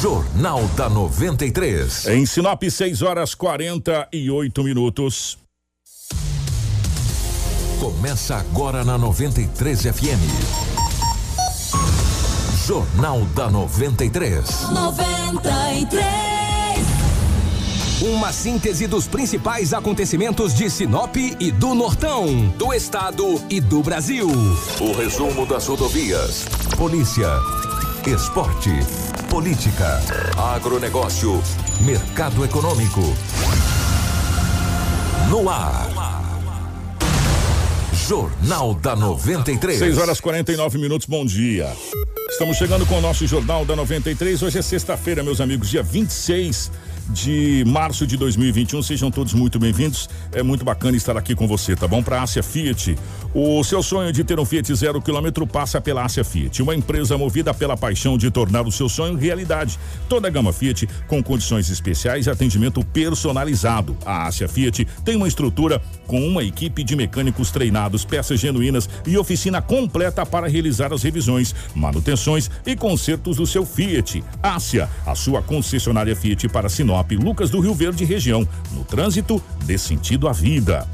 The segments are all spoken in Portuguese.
Jornal da 93. Em Sinop, 6 horas 48 minutos. Começa agora na 93 FM. Jornal da 93. 93. Uma síntese dos principais acontecimentos de Sinop e do Nortão, do estado e do Brasil. O resumo das rodovias. Polícia. Esporte. Política. Agronegócio. Mercado econômico. No ar. Jornal da 93. 6 horas 49 minutos, bom dia. Estamos chegando com o nosso Jornal da 93. Hoje é sexta-feira, meus amigos, dia 26 de março de 2021. Sejam todos muito bem-vindos. É muito bacana estar aqui com você, tá bom? Para a Ásia Fiat. O seu sonho de ter um Fiat zero quilômetro passa pela Ásia Fiat, uma empresa movida pela paixão de tornar o seu sonho realidade. Toda a gama Fiat com condições especiais e atendimento personalizado. A Ásia Fiat tem uma estrutura com uma equipe de mecânicos treinados, peças genuínas e oficina completa para realizar as revisões, manutenções e consertos do seu Fiat. Ásia, a sua concessionária Fiat para Sinop, Lucas do Rio Verde região. No trânsito, dê sentido à vida.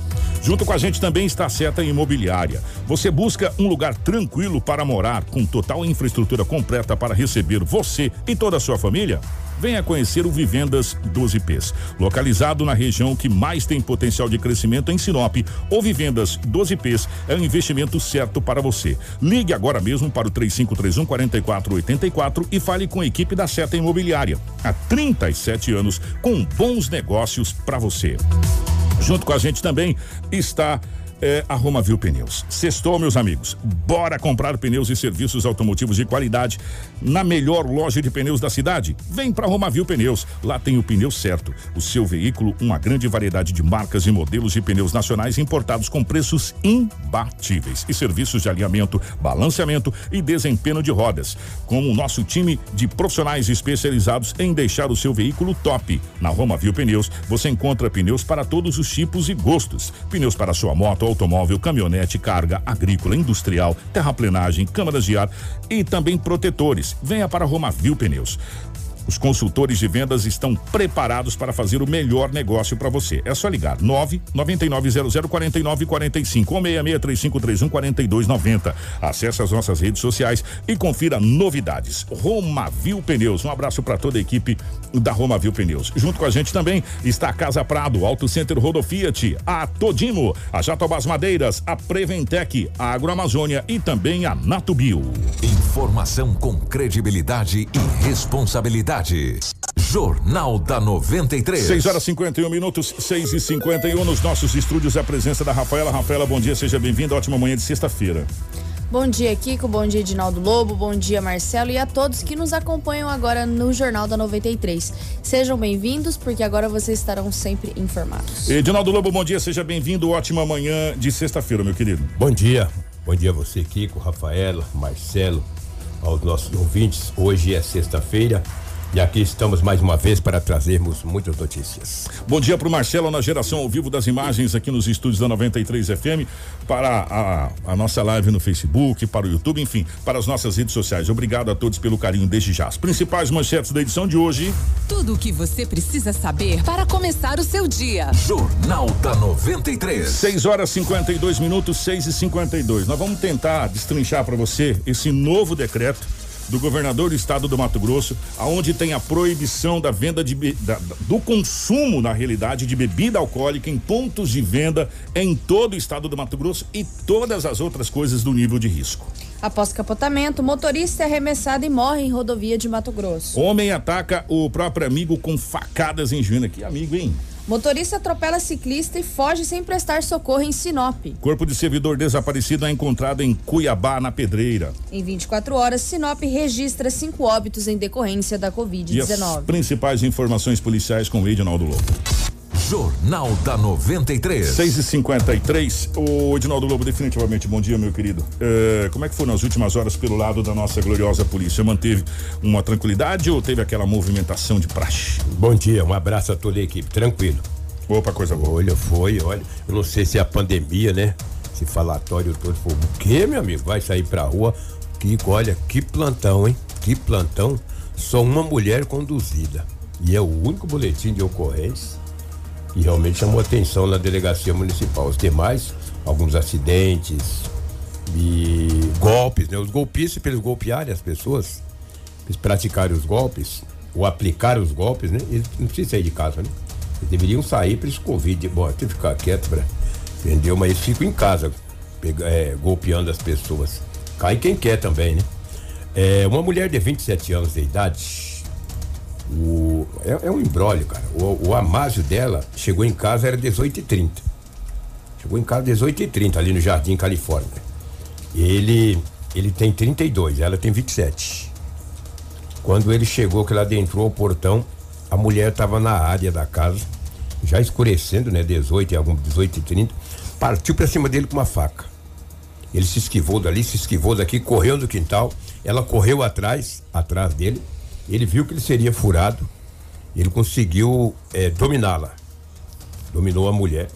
Junto com a gente também está a Seta Imobiliária. Você busca um lugar tranquilo para morar, com total infraestrutura completa para receber você e toda a sua família? Venha conhecer o Vivendas 12Ps, localizado na região que mais tem potencial de crescimento em Sinop. O Vivendas 12Ps é o investimento certo para você. Ligue agora mesmo para o 3531 4484 e fale com a equipe da Seta Imobiliária. Há 37 anos com bons negócios para você. Junto com a gente também está é, a Romavil Pneus. Sextou, meus amigos. Bora comprar pneus e serviços automotivos de qualidade na melhor loja de pneus da cidade? Vem para Romavil Pneus. Lá tem o pneu certo. O seu veículo, uma grande variedade de marcas e modelos de pneus nacionais importados com preços imbatíveis e serviços de alinhamento, balanceamento e desempenho de rodas. Com o nosso time de profissionais especializados em deixar o seu veículo top. Na Romavil Pneus, você encontra pneus para todos os tipos e gostos. Pneus para sua moto, automóvel, caminhonete, carga, agrícola, industrial, terraplenagem, câmaras de ar e também protetores. Venha para Romavil Pneus. Os consultores de vendas estão preparados para fazer o melhor negócio para você. É só ligar 9 9900 4945 ou 663531 4290. Acesse as nossas redes sociais e confira novidades. Romavil Pneus. Um abraço para toda a equipe da Romavil Pneus. Junto com a gente também está a Casa Prado, Auto Center Rodo Fiat, a Todimo, a Jatobás Madeiras, a Preventec, a Agroamazônia e também a Natubio. Informação com credibilidade e responsabilidade. Jornal da 93. 6 horas 51 minutos, 6 e 51 nos nossos estúdios. A presença da Rafaela. Rafaela, bom dia, seja bem-vinda. Ótima manhã de sexta-feira. Bom dia, Kiko. Bom dia, Edinaldo Lobo. Bom dia, Marcelo. E a todos que nos acompanham agora no Jornal da 93. Sejam bem-vindos, porque agora vocês estarão sempre informados. Edinaldo Lobo, bom dia, seja bem-vindo. Ótima manhã de sexta-feira, meu querido. Bom dia. Bom dia a você, Kiko, Rafaela, Marcelo, aos nossos ouvintes. Hoje é sexta-feira. E aqui estamos mais uma vez para trazermos muitas notícias. Bom dia para o Marcelo na geração ao vivo das imagens aqui nos estúdios da 93 FM, para a, a, nossa live no Facebook, para o YouTube, enfim, para as nossas redes sociais. Obrigado a todos pelo carinho desde já. As principais manchetes da edição de hoje. Tudo o que você precisa saber para começar o seu dia. Jornal da 93. 6 horas 52 minutos, 6 e 52. Nós vamos tentar destrinchar para você esse novo decreto do governador do estado do Mato Grosso, aonde tem a proibição da venda de da, do consumo na realidade de bebida alcoólica em pontos de venda em todo o estado do Mato Grosso e todas as outras coisas do nível de risco. Após capotamento, motorista é arremessado e morre em rodovia de Mato Grosso. Homem ataca o próprio amigo com facadas em Juína. Que amigo, hein? Motorista atropela ciclista e foge sem prestar socorro em Sinop. Corpo de servidor desaparecido é encontrado em Cuiabá, na Pedreira. Em 24 horas, Sinop registra cinco óbitos em decorrência da Covid-19. E as principais informações policiais com o Edinaldo Lobo. Jornal da 93. 6 e 53 O Edinaldo Lobo, definitivamente, bom dia, meu querido. É, como é que foi nas últimas horas pelo lado da nossa gloriosa polícia? Manteve uma tranquilidade ou teve aquela movimentação de praxe? Bom dia, um abraço a toda a equipe, tranquilo. Opa, coisa boa. Olha, foi, olha. Eu não sei se é a pandemia, né? Esse falatório todo foi. O quê, meu amigo? Vai sair pra rua? Kiko, olha, que plantão, hein? Que plantão. só uma mulher conduzida. E é o único boletim de ocorrência que realmente chamou atenção na delegacia municipal. Os demais, alguns acidentes e golpes, né? Os golpistas, para eles golpearem as pessoas, eles praticarem os golpes, ou aplicar os golpes, né? Eles não precisam sair de casa, né? Eles deveriam sair para esse Covid. Bom, tem que ficar quieto, pra, entendeu? Mas eles ficam em casa, pega, é, golpeando as pessoas. Cai quem quer também, né? É, uma mulher de 27 anos de idade, o, é, é um embrólio, cara. O, o Amásio dela chegou em casa, era 18h30. Chegou em casa 18h30, ali no Jardim Califórnia. Ele, ele tem 32, ela tem 27. Quando ele chegou, que ela adentrou o portão, a mulher estava na área da casa, já escurecendo, né? 18 e algum 18 e 30, partiu para cima dele com uma faca. Ele se esquivou dali, se esquivou daqui, correu no quintal. Ela correu atrás, atrás dele. Ele viu que ele seria furado. Ele conseguiu é, dominá-la. Dominou a mulher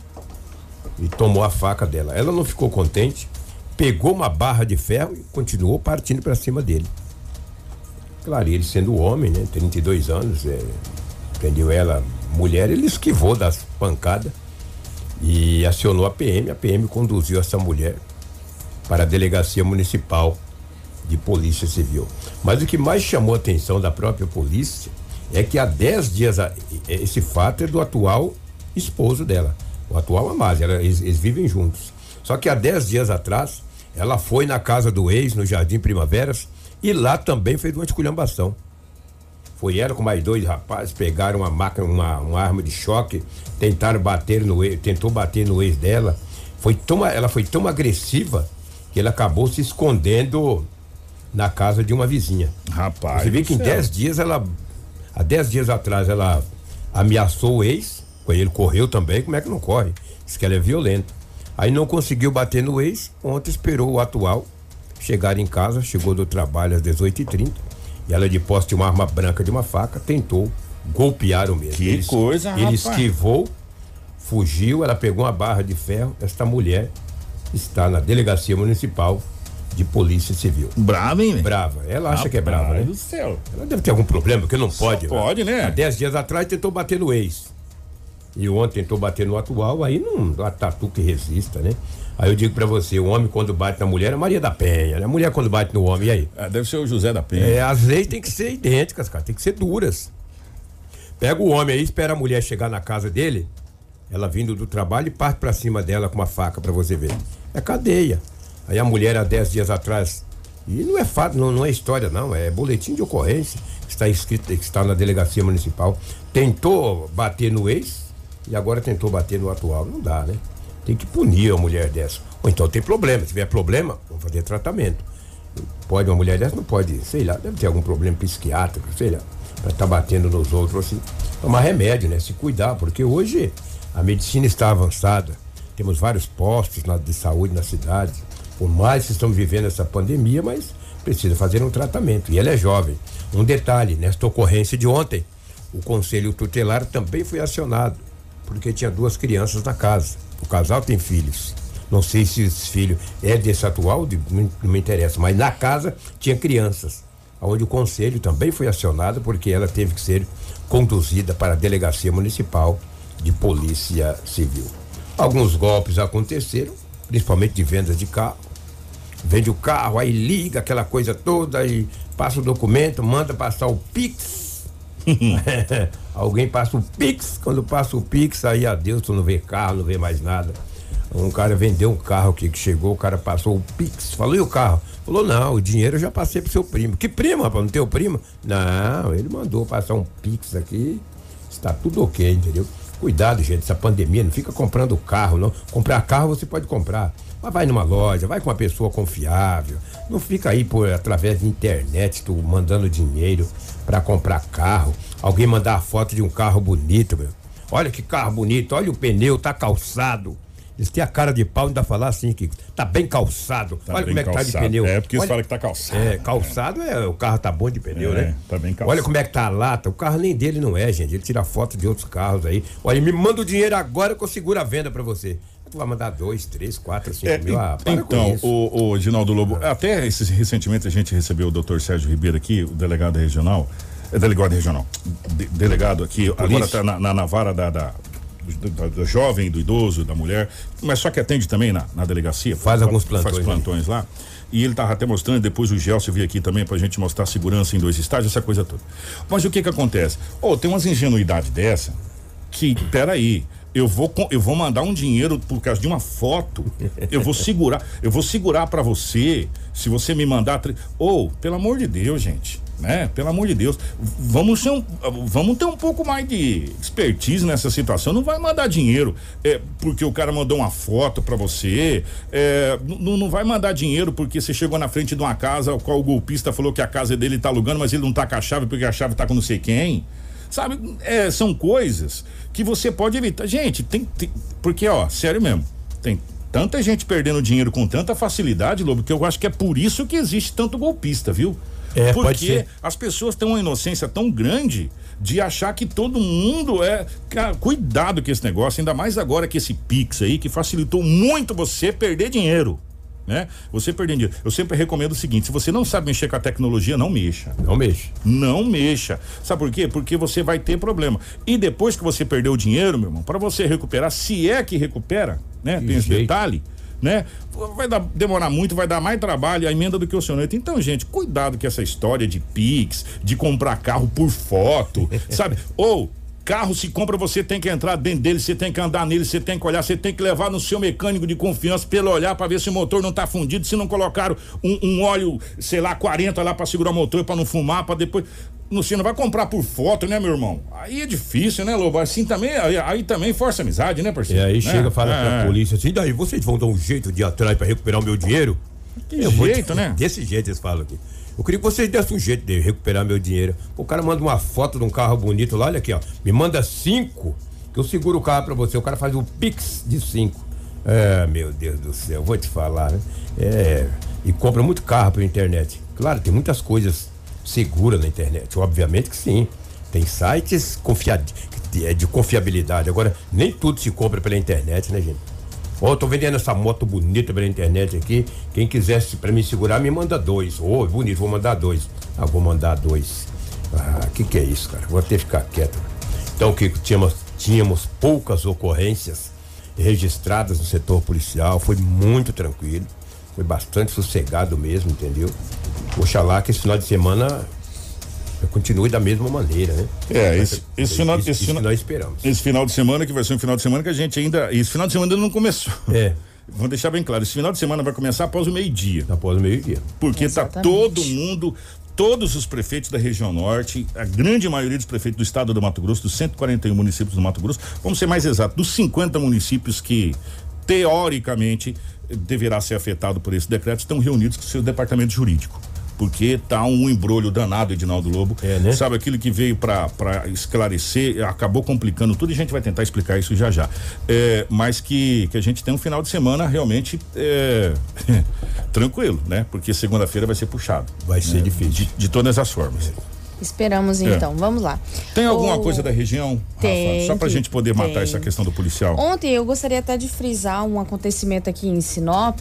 e tomou a faca dela. Ela não ficou contente, pegou uma barra de ferro e continuou partindo para cima dele. Claro, ele sendo homem, né? 32 anos, é, prendeu ela, mulher, ele esquivou das pancadas e acionou a PM. A PM conduziu essa mulher para a delegacia municipal de polícia civil. Mas o que mais chamou a atenção da própria polícia é que há 10 dias esse fato é do atual esposo dela, o atual Amás, eles, eles vivem juntos. Só que há 10 dias atrás, ela foi na casa do ex, no Jardim Primaveras, e lá também fez uma esculhambação. Foi ela com mais dois rapazes, pegaram uma máquina, uma, uma arma de choque, tentaram bater no ex, tentou bater no ex dela. Foi tão, ela foi tão agressiva que ela acabou se escondendo na casa de uma vizinha. Rapaz. Você vê que em 10 dias ela. Há 10 dias atrás ela ameaçou o ex, ele correu também, como é que não corre? Diz que ela é violenta. Aí não conseguiu bater no ex, ontem esperou o atual chegar em casa, chegou do trabalho às 18h30 e ela de posse de uma arma branca de uma faca tentou golpear o mesmo. Que ele, coisa, Ele rapaz. esquivou, fugiu, ela pegou uma barra de ferro. Esta mulher está na delegacia municipal de polícia civil. Brava, hein? Brava. Ela acha que é brava, né? do céu. Ela deve ter algum problema, porque não pode. pode, né? Há 10 dias atrás tentou bater no ex. E ontem tentou bater no atual, aí não dá tatu que resista, né? Aí eu digo pra você, o homem quando bate na mulher é Maria da Penha, né? A mulher quando bate no homem, e aí? Ah, deve ser o José da Penha. É, as leis têm que ser idênticas, cara, tem que ser duras. Pega o homem aí, espera a mulher chegar na casa dele, ela vindo do trabalho e parte pra cima dela com uma faca pra você ver. É cadeia. Aí a mulher há 10 dias atrás, e não é fato, não, não é história não, é boletim de ocorrência, que está escrito, que está na delegacia municipal, tentou bater no ex e agora tentou bater no atual. Não dá, né? Tem que punir a mulher dessa. Ou então tem problema, se tiver problema, vamos fazer tratamento. Pode uma mulher dessa? Não pode, sei lá, deve ter algum problema psiquiátrico, sei lá, pra estar batendo nos outros assim. Tomar remédio, né? Se cuidar, porque hoje a medicina está avançada, temos vários postos na- de saúde na cidade, por mais que estamos vivendo essa pandemia, mas precisa fazer um tratamento. E ela é jovem. Um detalhe, nesta ocorrência de ontem, o conselho tutelar também foi acionado, porque tinha duas crianças na casa. O casal tem filhos. Não sei se esse filho é desse atual, não, não me interessa, mas na casa tinha crianças, onde o conselho também foi acionado porque ela teve que ser conduzida para a delegacia municipal de polícia civil. Alguns golpes aconteceram, principalmente de vendas de carro. Vende o carro, aí liga aquela coisa toda e passa o documento, manda passar o Pix. Alguém passa o Pix, quando passa o Pix, aí adeus, tu não vê carro, não vê mais nada. Um cara vendeu um carro aqui que chegou, o cara passou o Pix, falou, e o carro? Falou, não, o dinheiro eu já passei pro seu primo. Que primo, rapaz? Não tem o primo? Não, ele mandou passar um Pix aqui, está tudo ok, entendeu? Cuidado, gente, essa pandemia, não fica comprando carro, não. Comprar carro você pode comprar. Mas vai numa loja, vai com uma pessoa confiável. Não fica aí por através de internet, tu mandando dinheiro para comprar carro. Alguém mandar a foto de um carro bonito, meu. Olha que carro bonito, olha o pneu, tá calçado. Eles têm a cara de pau ainda falar assim, que tá bem calçado. Tá olha bem como é que tá calçado. de pneu. É, porque eles Olha- falam que tá calçado. É, calçado é, o carro tá bom de pneu, É, né? tá bem calçado. Olha como é que tá a lata. O carro nem dele não é, gente. Ele tira foto de outros carros aí. Olha, me manda o dinheiro agora que eu seguro a venda pra você. Vai mandar dois, três, quatro, cinco É, mil. Ah, para então, o, o Ginaldo Lobo, até esses, recentemente a gente recebeu o doutor Sérgio Ribeiro aqui, o delegado regional, é delegado regional, de- delegado aqui, agora está na, na, na vara da, da, do, do- do jovem, do idoso, da mulher, mas só que atende também na, na delegacia. Faz alguns Faz plantões, né? plantões lá. E ele tava até mostrando, depois o Gelson veio aqui também pra gente mostrar segurança em dois estágios, essa coisa toda. Mas o que que acontece? Ô, tem umas ingenuidades dessa que, peraí, eu vou, eu vou mandar um dinheiro por causa de uma foto, eu vou segurar, eu vou segurar pra você, se você me mandar, ou, pelo amor de Deus, gente, né? Pelo amor de Deus, vamos ser um, vamos ter um pouco mais de expertise nessa situação, não vai mandar dinheiro, é, porque o cara mandou uma foto pra você, é, n- não vai mandar dinheiro porque você chegou na frente de uma casa, qual o golpista falou que a casa dele tá alugando, mas ele não tá com a chave porque a chave tá com não sei quem. Sabe, é, são coisas que você pode evitar. Gente, tem, tem- Porque, ó, sério mesmo, tem tanta gente perdendo dinheiro com tanta facilidade, Lobo, que eu acho que é por isso que existe tanto golpista, viu? É, Porque as pessoas têm uma inocência tão grande de achar que todo mundo é. Cara, cuidado com esse negócio, ainda mais agora que esse Pix aí, que facilitou muito você perder dinheiro. Né? Você perder dinheiro. Eu sempre recomendo o seguinte: se você não sabe mexer com a tecnologia, não mexa. Não mexe. Não mexa. Sabe por quê? Porque você vai ter problema. E depois que você perdeu o dinheiro, meu irmão, para você recuperar, se é que recupera, né? Que Tem esse jeito. detalhe, né? Vai dar- demorar muito, vai dar mais trabalho a emenda do que o soneto. Então, gente, cuidado com essa história de Pix, de comprar carro por foto, sabe? Ou Carro se compra, você tem que entrar dentro dele, você tem que andar nele, você tem que olhar, você tem que levar no seu mecânico de confiança pelo olhar para ver se o motor não tá fundido, se não colocaram um, um óleo, sei lá, 40 lá para segurar o motor para não fumar, para depois não, você não vai comprar por foto, né, meu irmão? Aí é difícil, né, Lobo? Assim também, aí, aí também força amizade, né, E parceiro? aí Né? chega, fala É, pra polícia assim, daí vocês vão dar um jeito de ir atrás pra recuperar o meu dinheiro? Que Eu te- jeito, né? Desse jeito eles falam aqui. Eu queria que vocês dessem um jeito de recuperar meu dinheiro. O cara manda uma foto de um carro bonito lá, olha aqui, ó. Me manda cinco, que eu seguro o carro pra você. O cara faz o Pix de cinco. É, meu Deus do céu, vou te falar, né? É, e compra muito carro pela internet. Claro, tem muitas coisas seguras na internet, obviamente que sim. Tem sites confia de, de confiabilidade. Agora, nem tudo se compra pela internet, né, gente? Ó, eu tô vendendo essa moto bonita pela internet aqui. Quem quisesse pra me segurar, me manda dois. Ô, bonito, vou mandar dois. Ah, vou mandar dois. Ah, que que é isso, cara? Vou até ficar quieto. Então, que tínhamos, tínhamos poucas ocorrências registradas no setor policial. Foi muito tranquilo. Foi bastante sossegado mesmo, entendeu? Oxalá que esse final de semana continue da mesma maneira, né? É, esse, esse final, isso, esse, isso final- nós esperamos. esse final de semana, que vai ser um final de semana que a gente ainda. Esse final de semana ainda não começou. É, Vou deixar bem claro, esse final de semana vai começar após o meio-dia. após o meio-dia. Porque tá Exatamente. todo mundo, todos os prefeitos da região norte, a grande maioria dos prefeitos do estado do Mato Grosso, dos 141 municípios do Mato Grosso, vamos ser mais exatos, dos 50 municípios que teoricamente deverá ser afetado por esse decreto, estão reunidos com seu departamento jurídico. Porque tá um embrolho danado, Edinaldo Lobo. É, né? Sabe aquilo que veio para esclarecer, acabou complicando tudo e a gente vai tentar explicar isso já já. É, mas que, que a gente tem um final de semana realmente é, tranquilo, né? Porque segunda-feira vai ser puxado. Vai ser né? difícil. De, de todas as formas. Esperamos então, vamos lá. Tem alguma O- coisa da região, Tem Rafa? Só pra gente poder matar tem. essa questão do policial. Ontem eu gostaria até de frisar um acontecimento aqui em Sinop,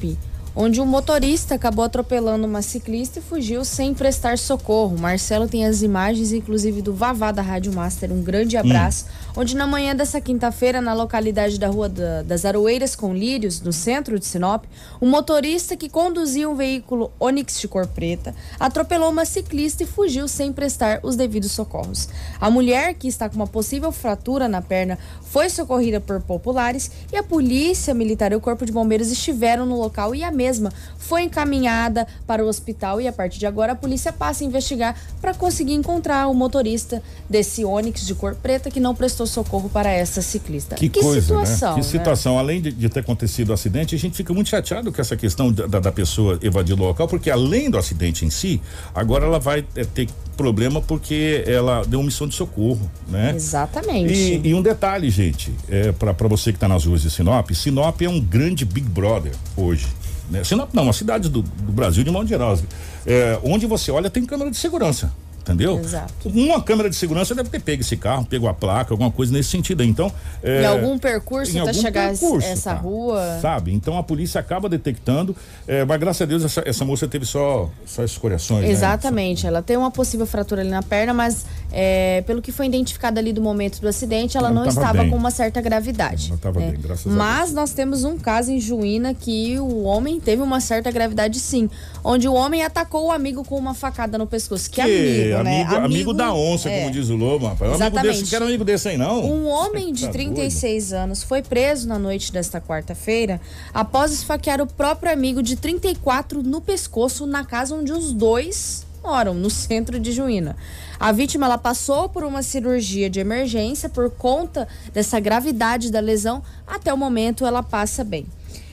onde um motorista acabou atropelando uma ciclista e fugiu sem prestar socorro. Marcelo tem as imagens, inclusive, do Vavá da Rádio Master. Um grande abraço. Onde na manhã dessa quinta-feira, na localidade da Rua da- das Aroeiras com Lírios, no centro de Sinop, um motorista que conduzia um veículo Onix de cor preta atropelou uma ciclista e fugiu sem prestar os devidos socorros. A mulher, que está com uma possível fratura na perna, foi socorrida por populares e a polícia militar e o corpo de bombeiros estiveram no local e a mesma foi encaminhada para o hospital e a partir de agora a polícia passa a investigar para conseguir encontrar o motorista desse Onix de cor preta que não prestou socorro para essa ciclista. Que, coisa, situação, né? Que situação. Além de, de ter acontecido o acidente, a gente fica muito chateado com essa questão da, da- pessoa evadir o local, porque além do acidente em si, agora ela vai é, ter problema porque ela deu omissão de socorro, né? Exatamente. E, e um detalhe, gente, é, para você que está nas ruas de Sinop, Sinop é um grande Big Brother hoje. Né? Sinop não, uma cidade do, do Brasil de modo geral. É, onde você olha tem câmera de segurança. Entendeu? Exato. Uma câmera de segurança deve ter pego esse carro, pegou a placa, alguma coisa nesse sentido aí. Então, é, Em algum percurso em até algum chegar percurso, essa cara, rua. Sabe? Então a polícia acaba detectando, é, mas graças a Deus essa, essa moça teve só, só escoriações. né? Exatamente, ela tem uma possível fratura ali na perna, mas é, pelo que foi identificado ali do momento do acidente, ela, Ela não tava estava bem. com uma certa gravidade. Ela estava né? bem, graças a Mas nós temos um caso em Juína que o homem teve uma certa gravidade sim, onde o homem atacou o amigo com uma facada no pescoço. Que, Que amigo, né? amigo, amigo da onça, é. como diz o Lobo, rapaz. Um amigo Exatamente. desse, quero amigo desse aí, não. Um homem de Tá 36 anos foi preso na noite desta quarta-feira após esfaquear o próprio amigo de 34 no pescoço na casa onde os dois moram, no centro de Juína. A vítima ela passou por uma cirurgia de emergência por conta dessa gravidade da lesão. Até o momento ela passa bem.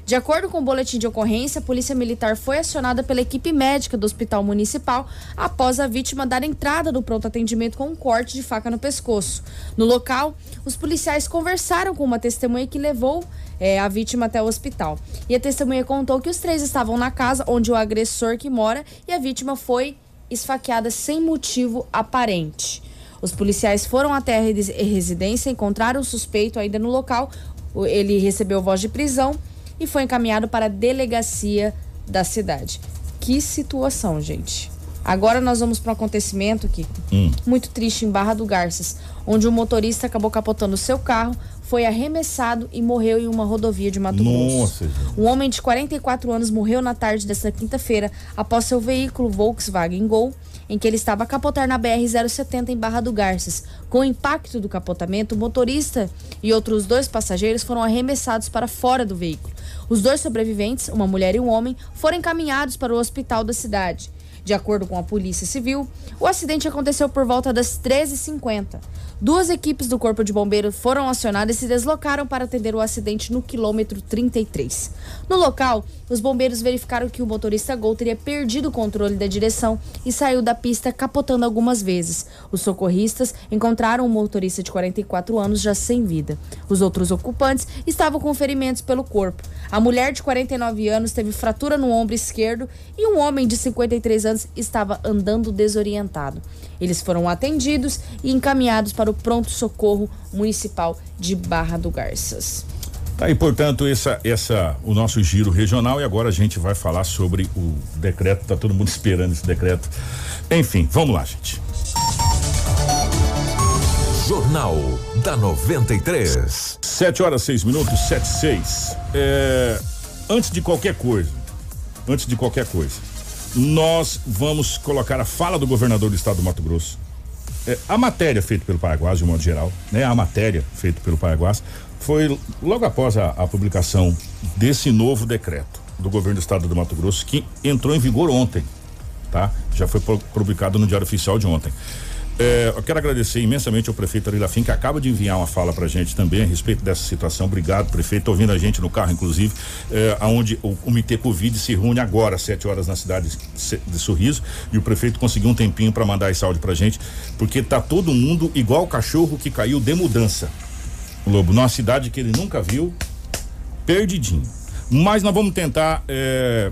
De acordo com o boletim de ocorrência, a Polícia Militar foi acionada pela equipe médica do Hospital Municipal após a vítima dar entrada no pronto atendimento com um corte de faca no pescoço. No local, os policiais conversaram com uma testemunha que levou eh, a vítima até o hospital. E a testemunha contou que os três estavam na casa onde o agressor que mora e a vítima foi esfaqueada sem motivo aparente. Os policiais foram até a resi- residência, encontraram o suspeito ainda no local. Ele recebeu voz de prisão e foi encaminhado para a delegacia da cidade. Que situação, gente. Agora nós vamos para um acontecimento que muito triste em Barra do Garças, onde um motorista acabou capotando seu carro, foi arremessado e morreu em uma rodovia de Mato Grosso. Nossa, gente. Um homem de 44 anos morreu na tarde desta quinta-feira após seu veículo Volkswagen Gol, em que ele estava a capotar na BR-070 em Barra do Garças. Com o impacto do capotamento, o motorista e outros dois passageiros foram arremessados para fora do veículo. Os dois sobreviventes, uma mulher e um homem, foram encaminhados para o hospital da cidade. De acordo com a Polícia Civil, o acidente aconteceu por volta das 13h50. Duas equipes do Corpo de Bombeiros foram acionadas e se deslocaram para atender o acidente no quilômetro 33. No local, os bombeiros verificaram que o motorista Gol teria perdido o controle da direção e saiu da pista capotando algumas vezes. Os socorristas encontraram o motorista de 44 anos já sem vida. Os outros ocupantes estavam com ferimentos pelo corpo. A mulher de 49 anos teve fratura no ombro esquerdo e um homem de 53 anos estava andando desorientado. Eles foram atendidos e encaminhados para o pronto-socorro municipal de Barra do Garças. Tá aí, portanto, essa, essa, o nosso giro regional e agora a gente vai falar sobre o decreto. Tá todo mundo esperando esse decreto. Enfim, vamos lá, gente. Jornal da 93. 7 horas 6 minutos, 7 6. É, antes de qualquer coisa, antes de qualquer coisa, nós vamos colocar a fala do governador do estado do Mato Grosso. É, a matéria feita pelo Paraguás, de um modo geral, né? A matéria feita pelo Paraguás foi logo após a, a publicação desse novo decreto do governo do estado do Mato Grosso que entrou em vigor ontem, tá? Já foi pu- publicado no Diário Oficial de ontem. É, eu quero agradecer imensamente ao prefeito Ari Lafim, que acaba de enviar uma fala pra gente também a respeito dessa situação. Obrigado, prefeito. Ouvindo a gente no carro, inclusive, é, aonde o Comitê Covid se reúne agora, às 7 horas, na cidade de- Sorriso. E o prefeito conseguiu um tempinho para mandar esse áudio pra gente, porque tá todo mundo igual o cachorro que caiu de mudança. Lobo, numa cidade que ele nunca viu, perdidinho. Mas nós vamos tentar é,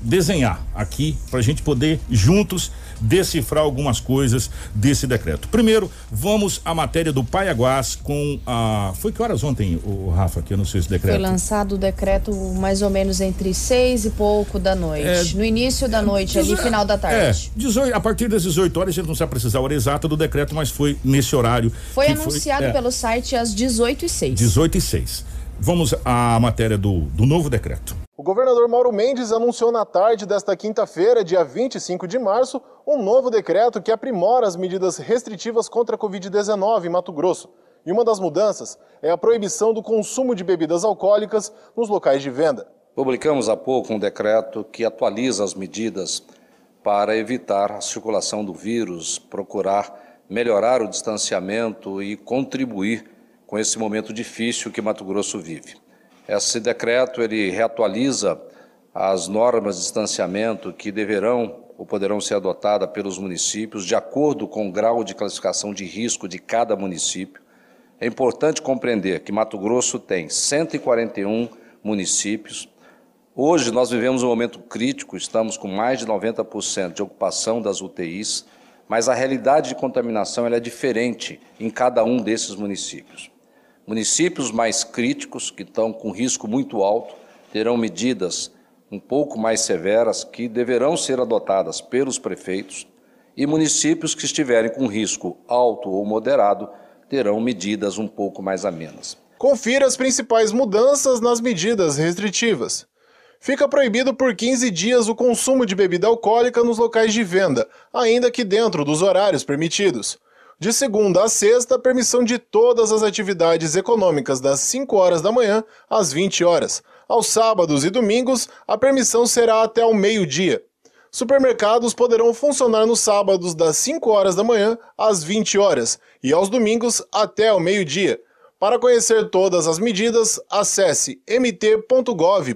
desenhar aqui para a gente poder juntos decifrar algumas coisas desse decreto. Primeiro, vamos à matéria do Paiaguás com a. Foi que horas ontem, o Rafa, que eu não sei esse Foi decreto? lançado o decreto mais ou menos entre seis e pouco da noite. É, no início da noite, ali, final da É, tarde. 18, a partir das 18 horas, a gente não sabe precisar a hora exata do decreto, mas foi nesse horário. Foi anunciado é, pelo site às 18 e 06 18 e 6. Vamos à matéria do, do novo decreto. O governador Mauro Mendes anunciou na tarde desta quinta-feira, dia 25 de março, um novo decreto que aprimora as medidas restritivas contra a Covid-19 em Mato Grosso. E uma das mudanças é a proibição do consumo de bebidas alcoólicas nos locais de venda. Publicamos há pouco um decreto que atualiza as medidas para evitar a circulação do vírus, procurar melhorar o distanciamento e contribuir com esse momento difícil que Mato Grosso vive. Esse decreto ele reatualiza as normas de distanciamento que deverão ou poderão ser adotadas pelos municípios de acordo com o grau de classificação de risco de cada município. É importante compreender que Mato Grosso tem 141 municípios. Hoje nós vivemos um momento crítico, estamos com mais de 90% de ocupação das UTIs. mas a realidade de contaminação é diferente em cada um desses municípios. Municípios mais críticos, que estão com risco muito alto, terão medidas um pouco mais severas que deverão ser adotadas pelos prefeitos, e municípios que estiverem com risco alto ou moderado terão medidas um pouco mais amenas. Confira as principais mudanças nas medidas restritivas. Fica proibido por 15 dias o consumo de bebida alcoólica nos locais de venda, ainda que dentro dos horários permitidos. De segunda a sexta, permissão de todas as atividades econômicas das 5 horas da manhã às 20 horas. Aos sábados e domingos, a permissão será até o meio-dia. Supermercados poderão funcionar nos sábados das 5 horas da manhã às 20 horas e aos domingos até o meio-dia. Para conhecer todas as medidas, acesse mt.gov.br.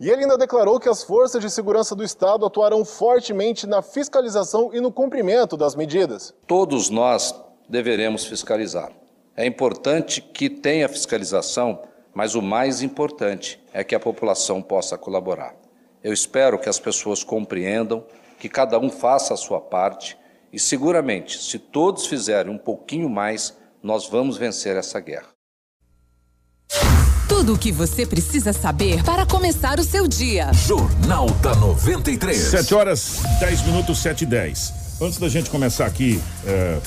E ele ainda declarou que as forças de segurança do Estado atuarão fortemente na fiscalização e no cumprimento das medidas. Todos nós deveremos fiscalizar. É importante que tenha fiscalização, mas o mais importante é que a população possa colaborar. Eu espero que as pessoas compreendam, que cada um faça a sua parte e, seguramente, se todos fizerem um pouquinho mais, nós vamos vencer essa guerra. Tudo o que você precisa saber para começar o seu dia. Jornal da 93. 7 horas 10 minutos, 7 e 10. Antes da gente começar aqui eh,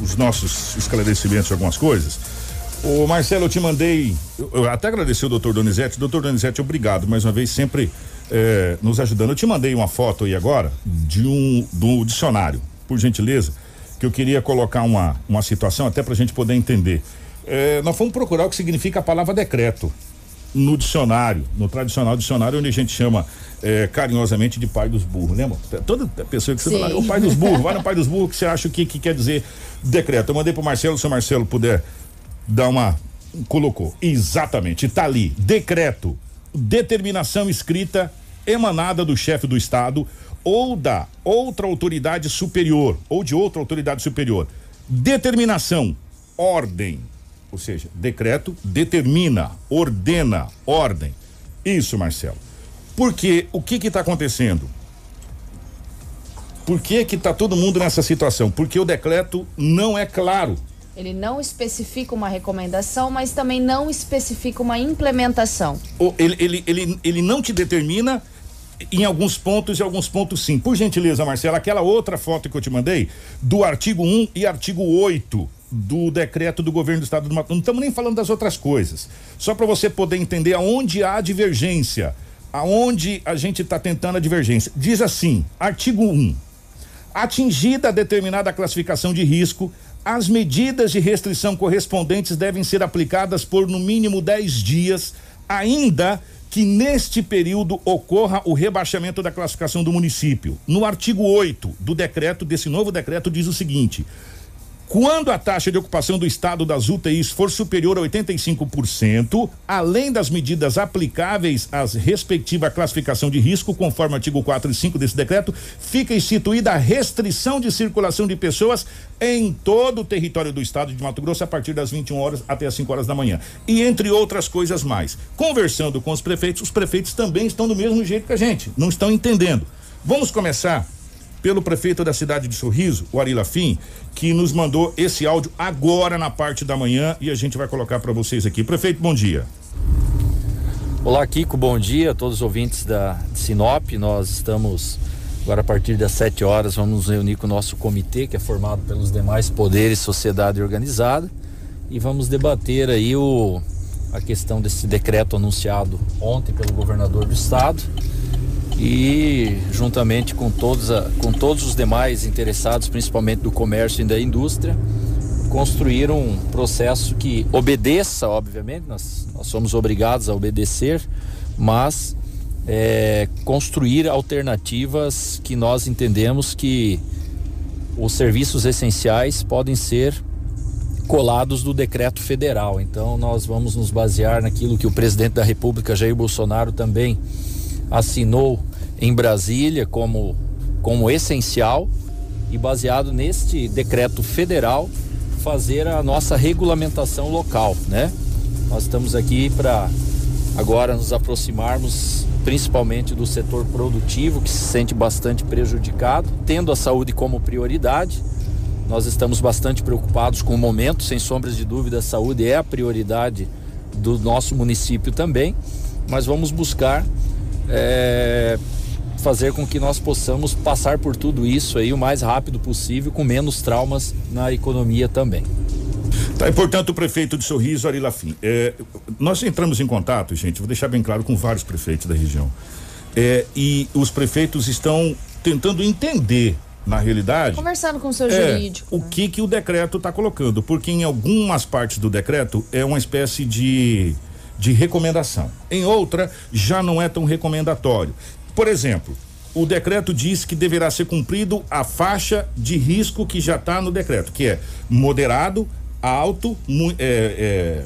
os nossos esclarecimentos de algumas coisas, o Marcelo, eu te mandei. Eu, eu até agradecer o doutor Donizete. Doutor Donizete, obrigado mais uma vez, sempre eh, nos ajudando. Eu te mandei uma foto aí agora de um do dicionário, por gentileza que eu queria colocar uma, uma situação até para a gente poder entender. É, nós fomos procurar o que significa a palavra decreto no dicionário, no tradicional dicionário, onde a gente chama é, carinhosamente de pai dos burros, lembra? Toda pessoa que você fala, o pai dos burros, vai no pai dos burros, que você acha que, que quer dizer decreto. Eu mandei pro Marcelo, se o Marcelo puder dar uma. Colocou. Exatamente, está ali. Decreto. Determinação escrita emanada do chefe do Estado ou da outra autoridade superior, ou de outra autoridade superior. Determinação, ordem, ou seja, decreto determina, ordena, ordem. Isso, Marcelo. Porque o que está acontecendo? Por que que está todo mundo nessa situação? Porque o decreto não é claro. Ele não especifica uma recomendação, mas também não especifica uma implementação. Ele, ele, ele, ele não te determina em alguns pontos e alguns pontos sim. Por gentileza, Marcela, aquela outra foto que eu te mandei do artigo 1 e artigo 8 do decreto do governo do estado do Mato. Não estamos nem falando das outras coisas. Só para você poder entender aonde há divergência, aonde a gente está tentando a divergência. Diz assim, artigo 1. Atingida determinada classificação de risco, as medidas de restrição correspondentes devem ser aplicadas por no mínimo 10 dias, ainda que neste período ocorra o rebaixamento da classificação do município. No artigo 8 do decreto, desse novo decreto, diz o seguinte: quando a taxa de ocupação do estado das UTIs for superior a 85%, além das medidas aplicáveis às respectiva classificação de risco, conforme o artigo 4 e 5 desse decreto, fica instituída a restrição de circulação de pessoas em todo o território do estado de Mato Grosso a partir das 21 horas até as 5 horas da manhã. E entre outras coisas mais. Conversando com os prefeitos, os prefeitos também estão do mesmo jeito que a gente, não estão entendendo. Vamos começar pelo prefeito da cidade de Sorriso, o Ari Lafim, que nos mandou esse áudio agora na parte da manhã e a gente vai colocar para vocês aqui. Prefeito, bom dia. Olá, Kiko, bom dia a todos os ouvintes da Sinop. Nós estamos agora a partir das 7 horas vamos nos reunir com o nosso comitê, que é formado pelos demais poderes, sociedade organizada, e vamos debater aí o a questão desse decreto anunciado ontem pelo governador do estado e juntamente com todos, a, com todos os demais interessados, principalmente do comércio e da indústria, construir um processo que obedeça, obviamente, nós, nós somos obrigados a obedecer, mas é, construir alternativas que nós entendemos que os serviços essenciais podem ser colados do decreto federal. Então nós vamos nos basear naquilo que o presidente da República Jair Bolsonaro também assinou em Brasília como, como essencial e baseado neste decreto federal fazer a nossa regulamentação local, né? Nós estamos aqui para agora nos aproximarmos principalmente do setor produtivo, que se sente bastante prejudicado, tendo a saúde como prioridade. Nós estamos bastante preocupados com o momento, sem sombras de dúvida, a saúde é a prioridade do nosso município também, mas vamos buscar é, fazer com que nós possamos passar por tudo isso aí o mais rápido possível, com menos traumas na economia também. Tá, e portanto, o prefeito de Sorriso, Ari Lafim. É, nós entramos em contato, gente, vou deixar bem claro, com vários prefeitos da região. É, e os prefeitos estão tentando entender, na realidade. Conversando com o seu é, jurídico. O que que o decreto está colocando, porque em algumas partes do decreto é uma espécie de, de recomendação. Em outra, já não é tão recomendatório. Por exemplo, o decreto diz que deverá ser cumprido a faixa de risco que já está no decreto, que é moderado, alto, é, é,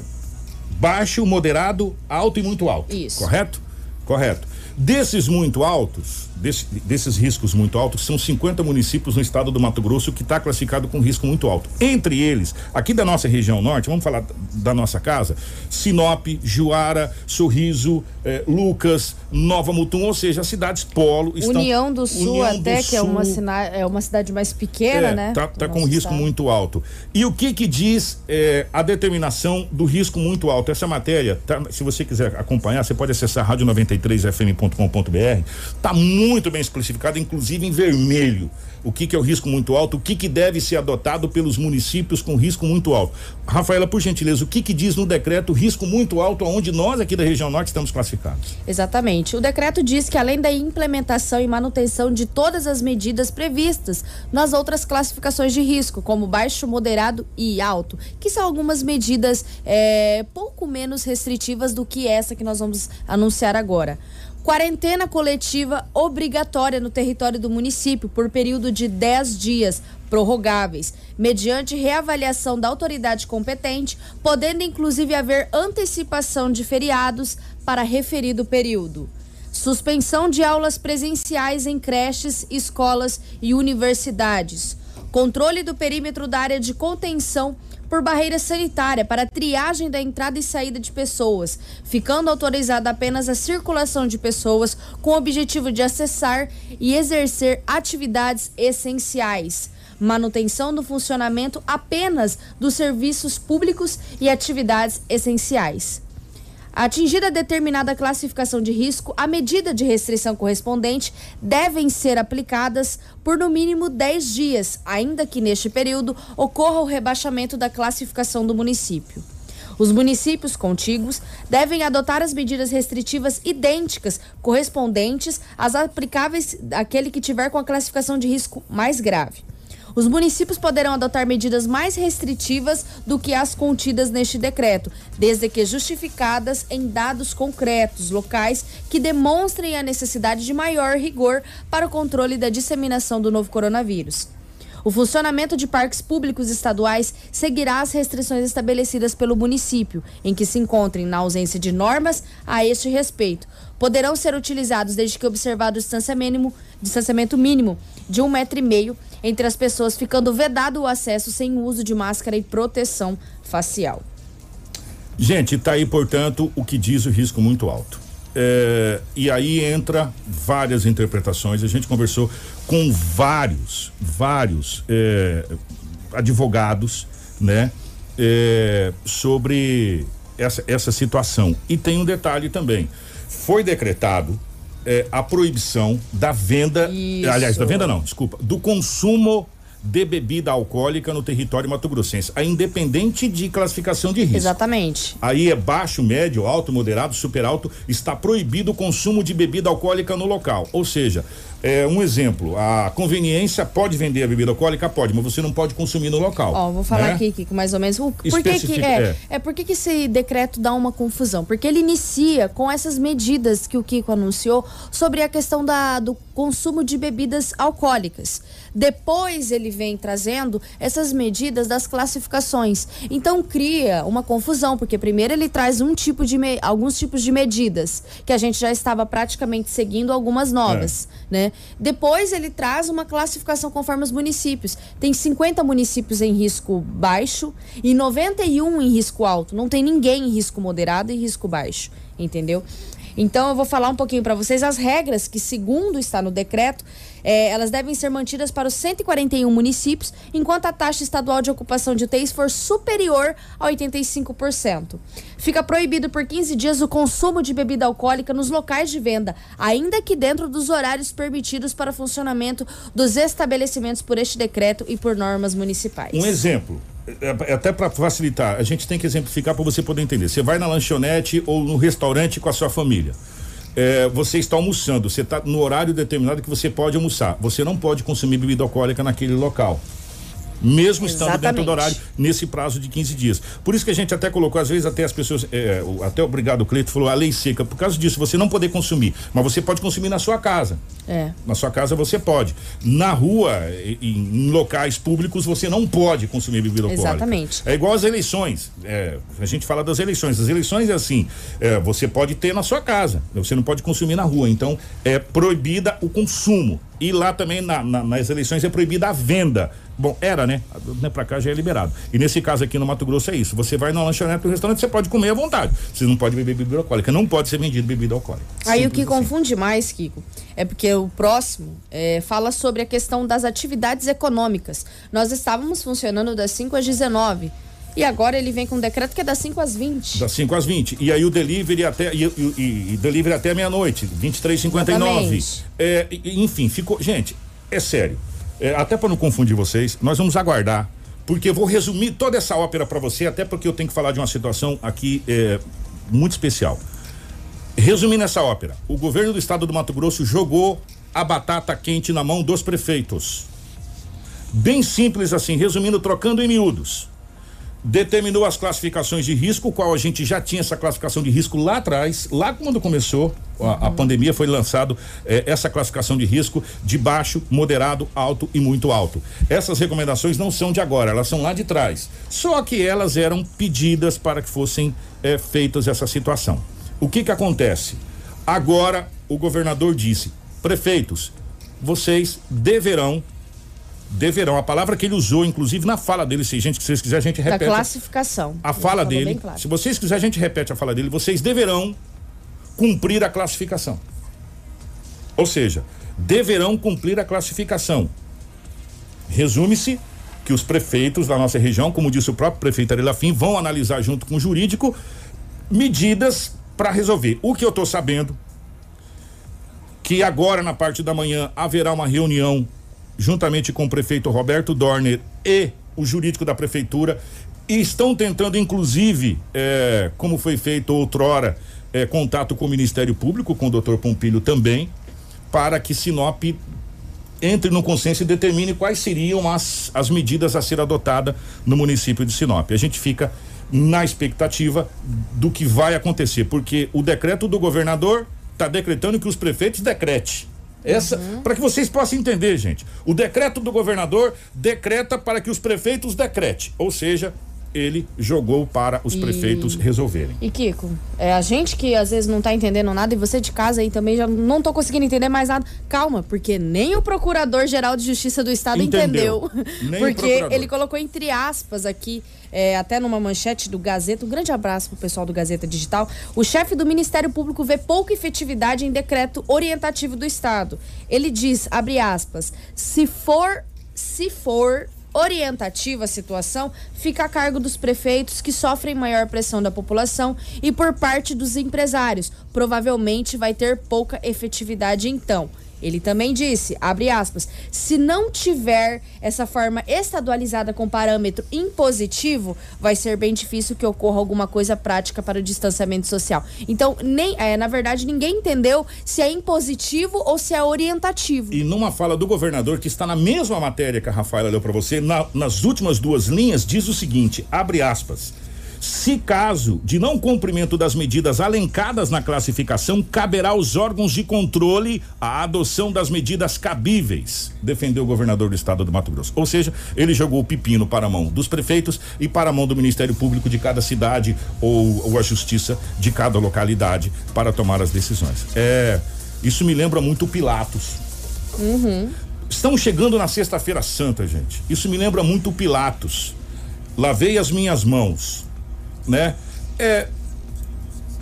baixo, moderado, alto e muito alto. Isso. Correto? Correto. Desses muito altos, desse, desses riscos muito altos, são 50 municípios no estado do Mato Grosso que está classificado com risco muito alto. Entre eles, aqui da nossa região norte, vamos falar da nossa casa, Sinop, Juara, Sorriso, eh, Lucas, Nova Mutum, ou seja, as cidades polo estão. União do Sul, União até do que é uma, Sul. sina- é uma cidade mais pequena, É, né? Tá, do tá com risco estado. muito alto. E o que que diz é, a determinação do risco muito alto? Essa matéria, tá, se você quiser acompanhar, você pode acessar rádio93fm.com.br. Tá muito bem especificado, inclusive em vermelho. O que que é o risco muito alto? O que que deve ser adotado pelos municípios com risco muito alto? Rafaela, por gentileza, o que que diz no decreto risco muito alto, onde nós aqui da região norte estamos classificados? Exatamente. O decreto diz que além da implementação e manutenção de todas as medidas previstas nas outras classificações de risco, como baixo, moderado e alto, que são algumas medidas é, pouco menos restritivas do que essa que nós vamos anunciar agora. Quarentena coletiva obrigatória no território do município por período de 10 dias, prorrogáveis, mediante reavaliação da autoridade competente, podendo inclusive haver antecipação de feriados para referido período. Suspensão de aulas presenciais em creches, escolas e universidades. Controle do perímetro da área de contenção por barreira sanitária para triagem da entrada e saída de pessoas, ficando autorizada apenas a circulação de pessoas com o objetivo de acessar e exercer atividades essenciais. Manutenção do funcionamento apenas dos serviços públicos e atividades essenciais. Atingida determinada classificação de risco, a medida de restrição correspondente devem ser aplicadas por no mínimo 10 dias, ainda que neste período ocorra o rebaixamento da classificação do município. Os municípios contíguos devem adotar as medidas restritivas idênticas correspondentes às aplicáveis àquele que tiver com a classificação de risco mais grave. Os municípios poderão adotar medidas mais restritivas do que as contidas neste decreto, desde que justificadas em dados concretos locais que demonstrem a necessidade de maior rigor para o controle da disseminação do novo coronavírus. O funcionamento de parques públicos estaduais seguirá as restrições estabelecidas pelo município, em que se encontrem na ausência de normas a este respeito. Poderão ser utilizados desde que observado o distancia mínimo- distanciamento mínimo de um metro e meio entre as pessoas, ficando vedado o acesso sem uso de máscara e proteção facial. Gente, tá aí, portanto, o que diz o risco muito alto. É, e aí entra várias interpretações. A gente conversou com vários, vários é, advogados, né, é, sobre essa, essa situação. E tem um detalhe também: foi decretado a proibição da venda, Isso. aliás, da venda não, desculpa, do consumo de bebida alcoólica no território mato-grossense, a independente de classificação de risco. Exatamente. Aí é baixo, médio, alto, moderado, super alto. Está proibido o consumo de bebida alcoólica no local. Ou seja, é um exemplo: a conveniência pode vender a bebida alcoólica? Pode, mas você não pode consumir no local. Ó, vou falar né? aqui, Kiko, mais ou menos. O, por que que é, é. é. por que que esse decreto dá uma confusão? Porque ele inicia com essas medidas que o Kiko anunciou sobre a questão da, do consumo de bebidas alcoólicas. Depois ele vem trazendo essas medidas das classificações. Então cria uma confusão, porque primeiro ele traz um tipo de alguns tipos de medidas que a gente já estava praticamente seguindo algumas novas, né? Depois ele traz uma classificação conforme os municípios. Tem 50 municípios em risco baixo e 91 em risco alto. Não tem ninguém em risco moderado e risco baixo. entendeu? Então eu vou falar um pouquinho para vocês as regras que, segundo está no decreto, é, elas devem ser mantidas para os 141 municípios, enquanto a taxa estadual de ocupação de UTIs for superior a 85%. Fica proibido por 15 dias o consumo de bebida alcoólica nos locais de venda, ainda que dentro dos horários permitidos para funcionamento dos estabelecimentos por este decreto e por normas municipais. Um exemplo, é, é até para facilitar, a gente tem que exemplificar para você poder entender. Você vai na lanchonete ou no restaurante com a sua família. É, você está almoçando, você está no horário determinado que você pode almoçar. Você não pode consumir bebida alcoólica naquele local mesmo estando Exatamente. dentro do horário nesse prazo de 15 dias. Por isso que a gente até colocou, às vezes, até as pessoas, é, até obrigado, Cleito falou a lei seca, por causa disso, você não poder consumir, mas você pode consumir na sua casa. É. Na sua casa você pode. Na rua, em, em locais públicos, você não pode consumir bebida alcoólica. Exatamente. É igual às eleições. É, a gente fala das eleições. As eleições é assim: é, você pode ter na sua casa, você não pode consumir na rua. Então, é proibida o consumo. E lá também na, na, nas eleições é proibida a venda. Bom, era, né? né pra cá já é liberado. E nesse caso aqui no Mato Grosso é isso. Você vai na lanchonete do restaurante, você pode comer à vontade. Você não pode beber bebida alcoólica. Não pode ser vendido bebida alcoólica. Aí Simples o que assim. confunde mais, Kiko, é porque o próximo é, fala sobre a questão das atividades econômicas. Nós estávamos funcionando das 5 às 19. E agora ele vem com um decreto que é das 5 às 20. Das 5 às 20. E aí o delivery até e, e, e delivery até meia-noite, 23,59. É, enfim, ficou, gente, é sério. É, até para não confundir vocês, nós vamos aguardar, porque eu vou resumir toda essa ópera para você, até porque eu tenho que falar de uma situação aqui é, muito especial. Resumindo essa ópera, o governo do estado do Mato Grosso jogou a batata quente na mão dos prefeitos. Bem simples assim, resumindo, trocando em miúdos determinou as classificações de risco, qual a gente já tinha essa classificação de risco lá atrás, lá quando começou a, a uhum. pandemia, foi lançado eh, essa classificação de risco de baixo, moderado, alto e muito alto. Essas recomendações não são de agora, elas são lá de trás. Só que elas eram pedidas para que fossem eh, feitas essa situação. O que que acontece? Agora o governador disse: prefeitos, vocês deverão deverão. A palavra que ele usou, inclusive na fala dele, se gente, se vocês quiserem, a gente repete. Da classificação. A fala dele. Claro. Se vocês quiserem, a gente repete a fala dele. Vocês deverão cumprir a classificação. Ou seja, deverão cumprir a classificação. Resume-se que os prefeitos da nossa região, como disse o próprio prefeito Arelafim, vão analisar junto com o jurídico medidas para resolver. O que eu estou sabendo que agora na parte da manhã haverá uma reunião juntamente com o prefeito Roberto Dorner e o jurídico da prefeitura, estão tentando, inclusive, é, como foi feito outrora, é, contato com o Ministério Público, com o doutor Pompilho também, para que Sinop entre no consenso e determine quais seriam as, as medidas a ser adotada no município de Sinop. A gente fica na expectativa do que vai acontecer, porque o decreto do governador está decretando que os prefeitos decrete. Essa, uhum. para que vocês possam entender, gente. O decreto do governador decreta para que os prefeitos decrete, ou seja, ele jogou para os e... prefeitos resolverem. E Kiko, é a gente que às vezes não está entendendo nada e você de casa aí também já não tô conseguindo entender mais nada. Calma, porque nem o Procurador Geral de Justiça do Estado entendeu. entendeu porque ele colocou entre aspas aqui é, até numa manchete do Gazeta. Um grande abraço pro pessoal do Gazeta Digital. O chefe do Ministério Público vê pouca efetividade em decreto orientativo do Estado. Ele diz, abre aspas, se for, se for orientativa a situação fica a cargo dos prefeitos que sofrem maior pressão da população e por parte dos empresários. Provavelmente vai ter pouca efetividade então. Ele também disse, abre aspas, se não tiver essa forma estadualizada com parâmetro impositivo, vai ser bem difícil que ocorra alguma coisa prática para o distanciamento social. Então, nem, é, na verdade, ninguém entendeu se é impositivo ou se é orientativo. E numa fala do governador, que está na mesma matéria que a Rafaela leu para você, na, nas últimas duas linhas, diz o seguinte, abre aspas, se caso de não cumprimento das medidas alencadas na classificação, caberá aos órgãos de controle a adoção das medidas cabíveis, defendeu o governador do estado do Mato Grosso. Ou seja, ele jogou o pepino para a mão dos prefeitos e para a mão do Ministério Público de cada cidade ou, ou a justiça de cada localidade para tomar as decisões. É, isso me lembra muito Pilatos. Uhum. Estamos chegando na Sexta-feira Santa, gente. Isso me lembra muito Pilatos. Lavei as minhas mãos né? É,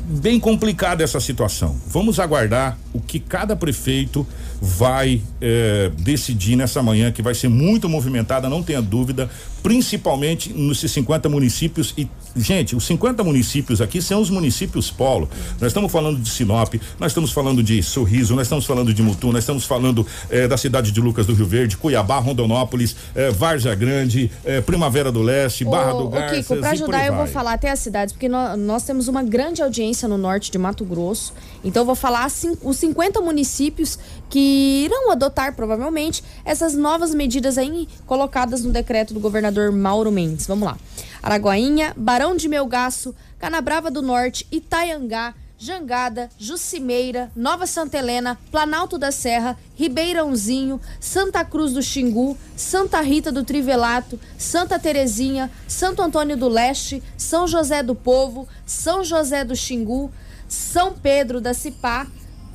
bem complicada essa situação. Vamos aguardar o que cada prefeito vai eh, decidir nessa manhã, que vai ser muito movimentada, não tenha dúvida, principalmente nos 50 municípios e gente, os 50 municípios aqui são os municípios polo. Nós estamos falando de Sinop, nós estamos falando de Sorriso, nós estamos falando de Mutum, nós estamos falando eh, da cidade de Lucas do Rio Verde, Cuiabá, Rondonópolis, eh, Várzea Grande, eh, Primavera do Leste, Barra do Garças. Kiko, pra ajudar eu vou falar até as cidades, porque nós, nós, temos uma grande audiência no norte de Mato Grosso. Então eu vou falar assim, os 50 municípios que irão adotar provavelmente essas novas medidas aí colocadas no decreto do governador Mauro Mendes. Vamos lá. Araguainha, Barão de Melgaço, Canabrava do Norte, Itaiangá, Jangada, Jucimeira, Nova Santa Helena, Planalto da Serra, Ribeirãozinho, Santa Cruz do Xingu, Santa Rita do Trivelato, Santa Terezinha, Santo Antônio do Leste, São José do Povo, São José do Xingu, São Pedro da Cipá,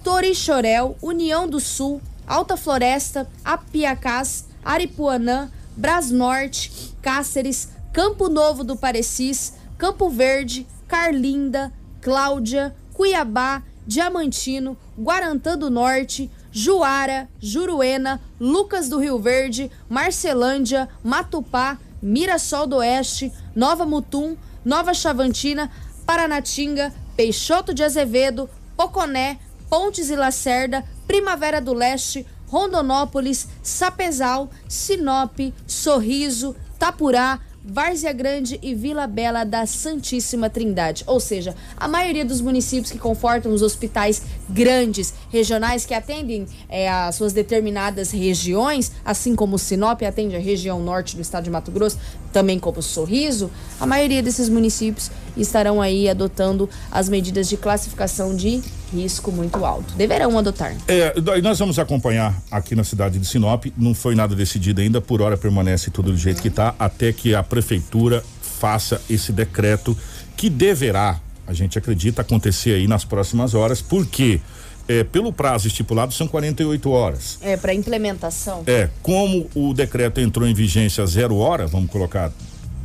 Torixoréu, União do Sul, Alta Floresta, Apiacás, Aripuanã, Brasnorte, Cáceres, Campo Novo do Parecis, Campo Verde, Carlinda, Cláudia, Cuiabá, Diamantino, Guarantã do Norte, Juara, Juruena, Lucas do Rio Verde, Marcelândia, Matupá, Mirassol do Oeste, Nova Mutum, Nova Chavantina, Paranatinga, Peixoto de Azevedo, Poconé, Pontes e Lacerda, Primavera do Leste, Rondonópolis, Sapezal, Sinop, Sorriso, Tapurá, Várzea Grande e Vila Bela da Santíssima Trindade. Ou seja, a maioria dos municípios que confortam os hospitais grandes, regionais, que atendem é, as suas determinadas regiões, assim como Sinop atende a região norte do estado de Mato Grosso, também como Sorriso, a maioria desses municípios estarão aí adotando as medidas de classificação de risco muito alto. Deverão adotar. É, nós vamos acompanhar aqui na cidade de Sinop. Não foi nada decidido ainda, por hora permanece tudo do jeito que está, até que a prefeitura faça esse decreto que deverá, a gente acredita, acontecer aí nas próximas horas, porque é, pelo prazo estipulado são 48 horas. É, para implementação. É, como o decreto entrou em vigência zero hora, vamos colocar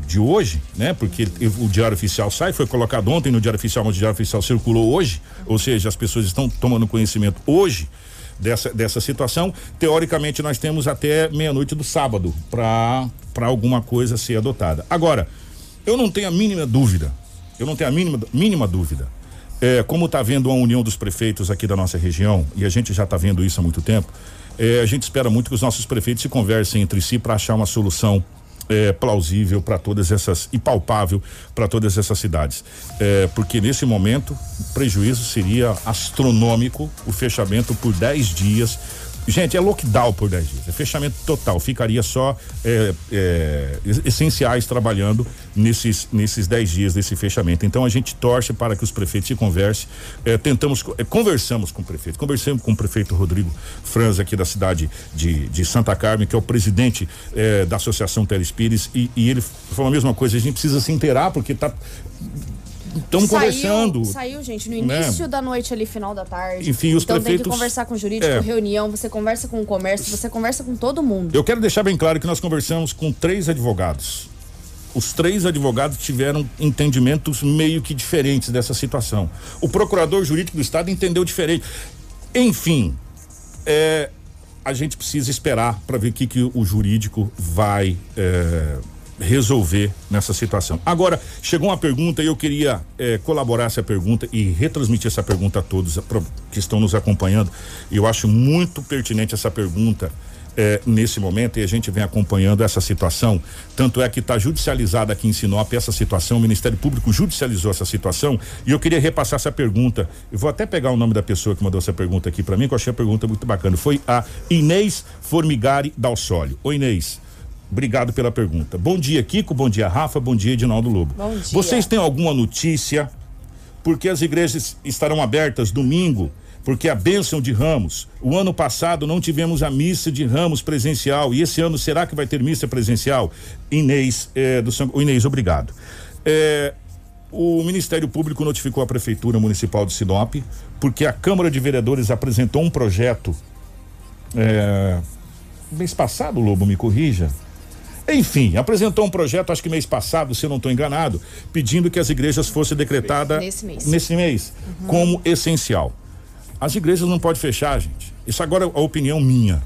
de hoje, né? Porque o Diário Oficial sai, foi colocado ontem no Diário Oficial, mas o Diário Oficial circulou hoje, ou seja, as pessoas estão tomando conhecimento hoje dessa, dessa situação. Teoricamente, nós temos até meia-noite do sábado para alguma coisa ser adotada. Agora, eu não tenho a mínima dúvida, eu não tenho a mínima, mínima dúvida. É, como está vendo a união dos prefeitos aqui da nossa região, e a gente já está vendo isso há muito tempo, é, a gente espera muito que os nossos prefeitos se conversem entre si para achar uma solução é, plausível para todas essas e palpável para todas essas cidades. É, porque nesse momento o prejuízo seria astronômico, o fechamento por 10 dias Gente, é lockdown por 10 dias, é fechamento total. Ficaria só é, é, essenciais trabalhando nesses nesses 10 dias desse fechamento. Então a gente torce para que os prefeitos se conversem. É, tentamos, é, conversamos com o prefeito, conversamos com o prefeito Rodrigo Franz aqui da cidade de, de Santa Carmen, que é o presidente é, da Associação Telespires, e, e ele falou a mesma coisa. A gente precisa se inteirar porque tá estamos conversando. Saiu, gente, no né? início né? da noite ali, final da tarde. Enfim, os então prefeitos... tem que conversar com o jurídico, é. reunião, você conversa com o comércio, você conversa com todo mundo. Eu quero deixar bem claro que nós conversamos com três advogados. Os três advogados tiveram entendimentos meio que diferentes dessa situação. O procurador jurídico do estado entendeu diferente. Enfim, é, a gente precisa esperar para ver o que, que o jurídico vai é, resolver nessa situação. Agora, chegou uma pergunta e eu queria eh, colaborar essa pergunta e retransmitir essa pergunta a todos que estão nos acompanhando. Eu acho muito pertinente essa pergunta eh, nesse momento e a gente vem acompanhando essa situação. Tanto é que está judicializada aqui em Sinop essa situação, o Ministério Público judicializou essa situação e eu queria repassar essa pergunta. Eu vou até pegar o nome da pessoa que mandou essa pergunta aqui para mim, que eu achei a pergunta muito bacana. Foi a Inês Formigari Dalsólio. Oi, Inês. Obrigado pela pergunta. Bom dia, Kiko. Bom dia, Rafa. Bom dia, Edinaldo Lobo. Bom dia. Vocês têm alguma notícia? Porque as igrejas estarão abertas domingo, porque a bênção de Ramos. O ano passado não tivemos a missa de Ramos presencial e esse ano será que vai ter missa presencial? Inês, é, do São, o Inês, obrigado. É, o Ministério Público notificou a Prefeitura Municipal de Sinop porque a Câmara de Vereadores apresentou um projeto. É, mês passado, Lobo, me corrija Enfim, apresentou um projeto, acho que mês passado, se eu não estou enganado, pedindo que as igrejas fossem decretadas Nesse mês. nesse mês como essencial. As igrejas não podem fechar, gente. Isso agora é a opinião minha.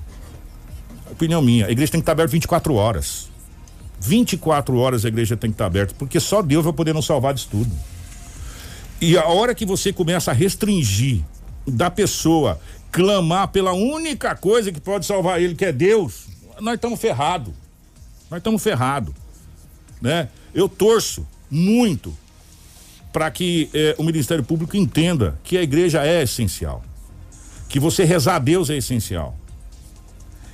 Opinião minha. A igreja tem que estar aberta 24 horas. 24 horas a igreja tem que estar aberta, porque só Deus vai poder nos salvar disso tudo. E a hora que você começa a restringir da pessoa clamar pela única coisa que pode salvar ele, que é Deus, nós estamos ferrados. Nós estamos ferrados. Né? Eu torço muito para que eh, o Ministério Público entenda que a igreja é essencial. Que você rezar a Deus é essencial.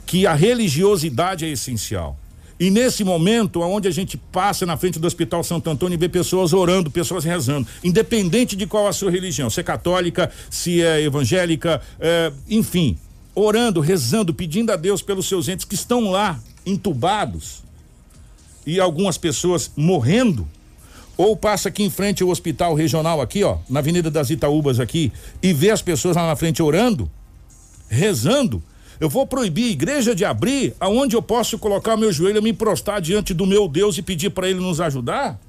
Que a religiosidade é essencial. E nesse momento, onde a gente passa na frente do Hospital Santo Antônio e vê pessoas orando, pessoas rezando, independente de qual a sua religião, se é católica, se é evangélica, é, enfim, orando, rezando, pedindo a Deus pelos seus entes que estão lá, entubados, e algumas pessoas morrendo, ou passa aqui em frente ao hospital regional aqui, ó, na Avenida das Itaúbas aqui, e vê as pessoas lá na frente orando, rezando, eu vou proibir a igreja de abrir aonde eu posso colocar meu joelho e me prostrar diante do meu Deus e pedir para ele nos ajudar?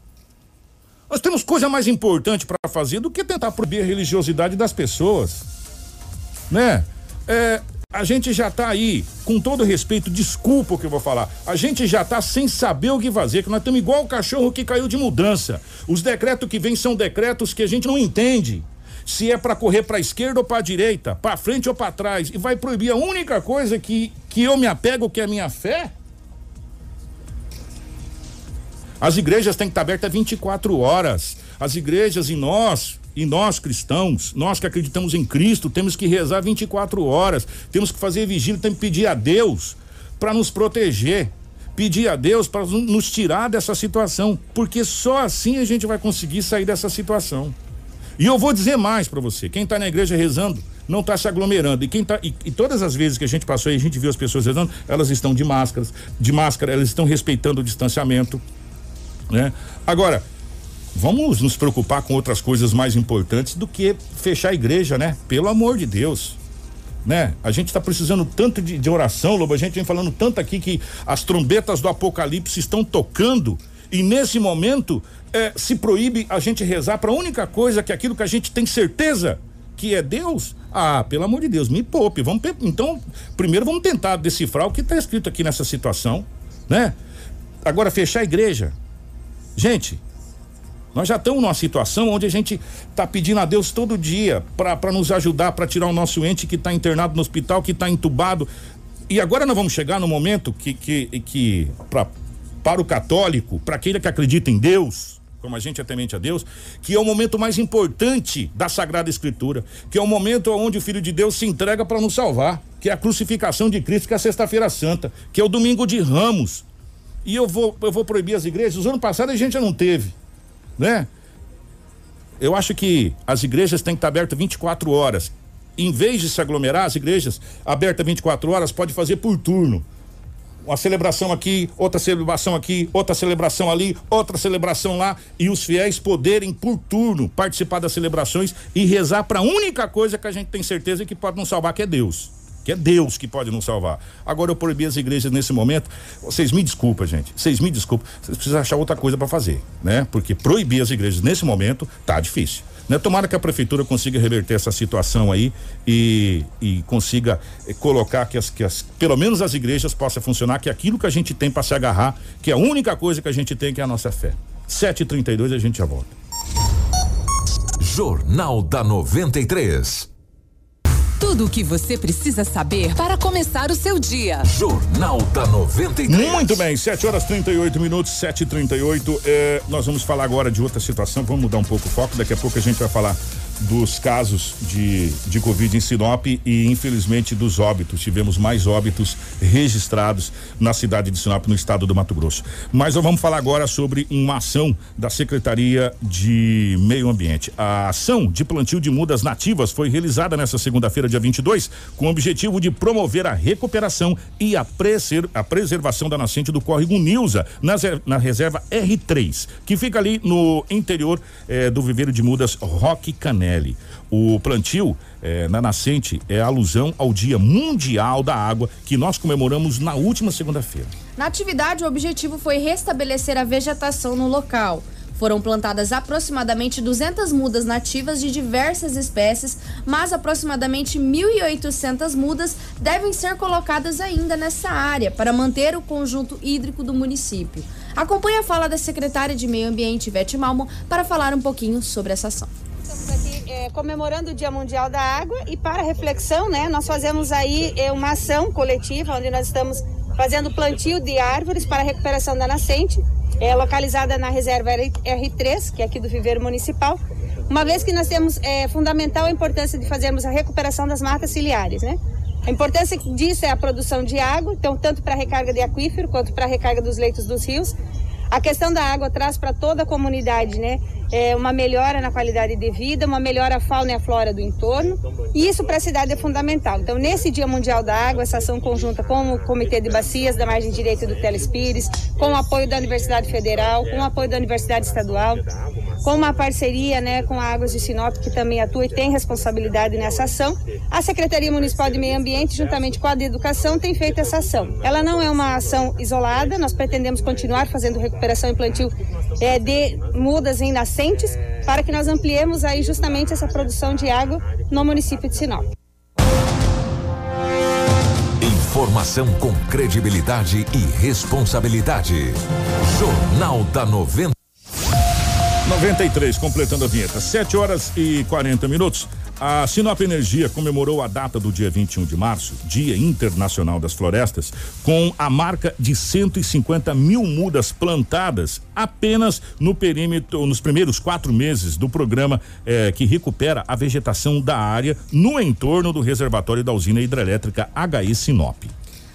Nós temos coisa mais importante para fazer do que tentar proibir a religiosidade das pessoas. Né? É, a gente já tá aí, com todo respeito, desculpa o que eu vou falar. A gente já tá sem saber o que fazer, que nós estamos igual o cachorro que caiu de mudança. Os decretos que vêm são decretos que a gente não entende se é para correr para esquerda ou para direita, para frente ou para trás, e vai proibir a única coisa que, que eu me apego, que é a minha fé? As igrejas têm que estar abertas 24 horas. As igrejas e nós, e nós cristãos, nós que acreditamos em Cristo, temos que rezar 24 horas, temos que fazer vigília, temos que pedir a Deus para nos proteger, pedir a Deus para nos tirar dessa situação, porque só assim a gente vai conseguir sair dessa situação. E eu vou dizer mais para você: quem está na igreja rezando não está se aglomerando. E quem tá e, e, todas as vezes que a gente passou e a gente viu as pessoas rezando, elas estão de máscaras, de máscara, elas estão respeitando o distanciamento, né? Agora, vamos nos preocupar com outras coisas mais importantes do que fechar a igreja, né? Pelo amor de Deus. Né? A gente está precisando tanto de, de oração, Lobo. A gente vem falando tanto aqui que as trombetas do Apocalipse estão tocando e nesse momento é, se proíbe a gente rezar para a única coisa que é aquilo que a gente tem certeza que é Deus. Ah, pelo amor de Deus, me poupe. Vamos então, primeiro vamos tentar decifrar o que está escrito aqui nessa situação, né? Agora fechar a igreja. Gente, nós já estamos numa situação onde a gente está pedindo a Deus todo dia para nos ajudar, para tirar o nosso ente que está internado no hospital, que está entubado. E agora nós vamos chegar no momento que, que, que pra, para o católico, para aquele que acredita em Deus, como a gente é temente a Deus, que é o momento mais importante da Sagrada Escritura, que é o momento onde o Filho de Deus se entrega para nos salvar, que é a crucificação de Cristo, que é a Sexta-feira Santa, que é o Domingo de Ramos. E eu vou, eu vou proibir as igrejas. O ano passado a gente já não teve né? Eu acho que as igrejas têm que estar abertas 24 horas. Em vez de se aglomerar, as igrejas abertas 24 horas pode fazer por turno. Uma celebração aqui, outra celebração aqui, outra celebração ali, outra celebração lá e os fiéis poderem por turno participar das celebrações e rezar para a única coisa que a gente tem certeza que pode nos salvar, que é Deus que é Deus que pode nos salvar. Agora eu proibi as igrejas nesse momento. Vocês me desculpem, gente. Vocês me desculpem. Vocês precisam achar outra coisa para fazer, né? Porque proibir as igrejas nesse momento tá difícil. Né? Tomara que a prefeitura consiga reverter essa situação aí e, e consiga eh, colocar que as, que as, pelo menos as igrejas possam funcionar, que é aquilo que a gente tem para se agarrar, que é a única coisa que a gente tem, que é a nossa fé. 7h32 a gente já volta. Jornal da 93. Tudo o que você precisa saber para começar o seu dia. Jornal da 93. Muito bem, 7 horas 38 minutos, 7 e 38 é, Nós vamos falar agora de outra situação. Vamos mudar um pouco o foco. Daqui a pouco a gente vai falar dos casos de, de Covid em Sinop e, infelizmente, dos óbitos. Tivemos mais óbitos registrados na cidade de Sinop, no estado do Mato Grosso. Mas nós vamos falar agora sobre uma ação da Secretaria de Meio Ambiente. A ação de plantio de mudas nativas foi realizada nesta segunda-feira, dia 22, com o objetivo de promover a recuperação e a, preser, a preservação da nascente do córrego Nilza, na, na reserva R3, que fica ali no interior eh, do viveiro de mudas Roque Canela. O plantio eh, na nascente é alusão ao Dia Mundial da Água que nós comemoramos na última segunda-feira. Na atividade, o objetivo foi restabelecer a vegetação no local. Foram plantadas aproximadamente 200 mudas nativas de diversas espécies, mas aproximadamente 1.800 mudas devem ser colocadas ainda nessa área para manter o conjunto hídrico do município. Acompanhe a fala da secretária de Meio Ambiente, Ivete Malmo, para falar um pouquinho sobre essa ação. Estamos aqui é, comemorando o Dia Mundial da Água e para reflexão, né, nós fazemos aí é, uma ação coletiva onde nós estamos fazendo plantio de árvores para a recuperação da nascente é localizada na reserva R3, que é aqui do Viveiro Municipal, uma vez que nós temos é, fundamental a importância de fazermos a recuperação das matas ciliares, né? A importância disso é a produção de água, então tanto para a recarga de aquífero quanto para a recarga dos leitos dos rios. A questão da água traz para toda a comunidade, né? É, uma melhora na qualidade de vida, uma melhora a fauna e a flora do entorno. E isso para a cidade é fundamental. Então, nesse Dia Mundial da Água, essa ação conjunta com o Comitê de Bacias da Margem Direita do Telespires, com o apoio da Universidade Federal, com o apoio da Universidade Estadual, com uma parceria né, com a Águas de Sinop, que também atua e tem responsabilidade nessa ação. A Secretaria Municipal de Meio Ambiente, juntamente com a de Educação, tem feito essa ação. Ela não é uma ação isolada, nós pretendemos continuar fazendo recuperação e plantio é, de mudas em nascentes, para que nós ampliemos aí justamente essa produção de água no município de Sinop. Informação com credibilidade e responsabilidade. Jornal da 90. 93, completando a vinheta. 7 horas e 40 minutos. A Sinop Energia comemorou a data do dia 21 de março, Dia Internacional das Florestas, com a marca de 150 mil mudas plantadas apenas no perímetro, nos primeiros quatro meses do programa eh, que recupera a vegetação da área no entorno do reservatório da usina hidrelétrica HI Sinop.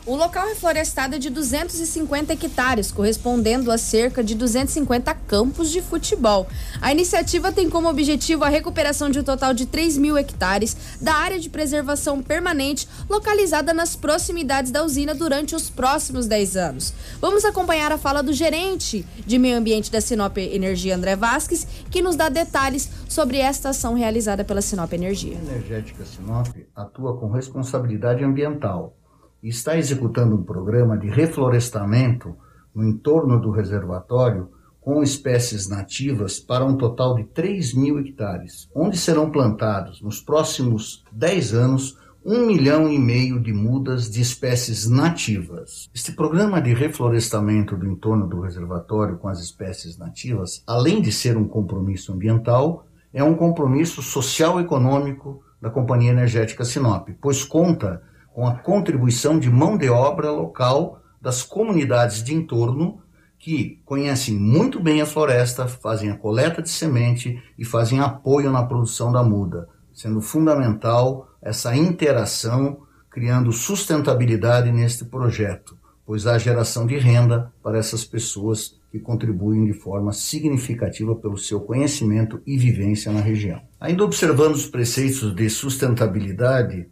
O local é de 250 hectares, correspondendo a cerca de 250 campos de futebol. A iniciativa tem como objetivo a recuperação de um total de 3 mil hectares da área de preservação permanente localizada nas proximidades da usina durante os próximos 10 anos. Vamos acompanhar a fala do gerente de meio ambiente da Sinop Energia, André Vasques, que nos dá detalhes sobre esta ação realizada pela Sinop Energia. A Energética Sinop atua com responsabilidade ambiental está executando um programa de reflorestamento no entorno do reservatório com espécies nativas para um total de 3 mil hectares, onde serão plantados nos próximos 10 anos um milhão e meio de mudas de espécies nativas. Este programa de reflorestamento do entorno do reservatório com as espécies nativas, além de ser um compromisso ambiental, é um compromisso social-econômico da Companhia Energética Sinop, pois conta com a contribuição de mão de obra local das comunidades de entorno que conhecem muito bem a floresta, fazem a coleta de semente e fazem apoio na produção da muda, sendo fundamental essa interação, criando sustentabilidade neste projeto, pois há geração de renda para essas pessoas que contribuem de forma significativa pelo seu conhecimento e vivência na região. Ainda observando os preceitos de sustentabilidade,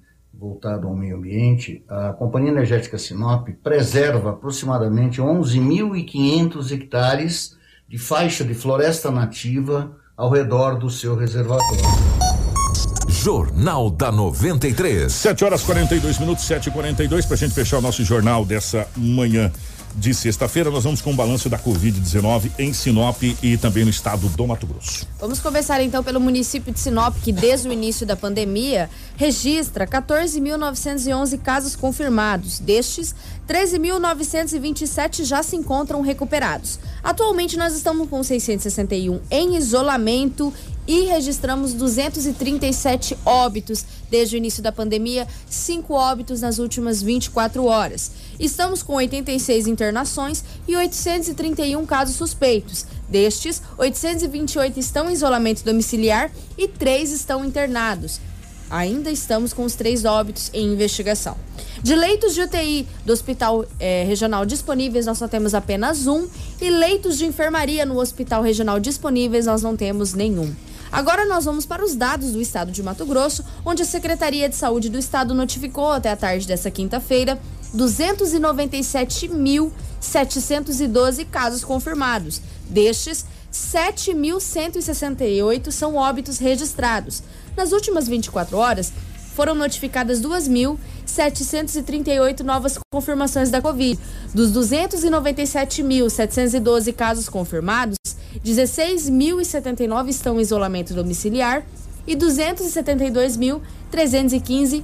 voltado ao meio ambiente, a Companhia Energética Sinop preserva aproximadamente 11.500 hectares de faixa de floresta nativa ao redor do seu reservatório. Jornal da 93. 7 horas 42 minutos, 7 e 42 para a gente fechar o nosso jornal dessa manhã de sexta-feira, nós vamos com o balanço da Covid-19 em Sinop e também no estado do Mato Grosso. Vamos começar então pelo município de Sinop, que desde o início da pandemia registra 14.911 casos confirmados. Destes, 13.927 já se encontram recuperados. Atualmente, nós estamos com 661 em isolamento e registramos 237 óbitos desde o início da pandemia, cinco óbitos nas últimas 24 horas. Estamos com 86 internações e 831 casos suspeitos. Destes, 828 estão em isolamento domiciliar e três estão internados. Ainda estamos com os três óbitos em investigação. De leitos de UTI do Hospital eh, Regional disponíveis, nós só temos apenas um. E leitos de enfermaria no Hospital Regional disponíveis, nós não temos nenhum. Agora nós vamos para os dados do estado de Mato Grosso, onde a Secretaria de Saúde do Estado notificou até a tarde dessa quinta-feira 297.712 casos confirmados. Destes, 7.168 são óbitos registrados. Nas últimas 24 horas, foram notificadas 2.738 novas confirmações da Covid. Dos 297.712 casos confirmados, 16.079 estão em isolamento domiciliar e 272.315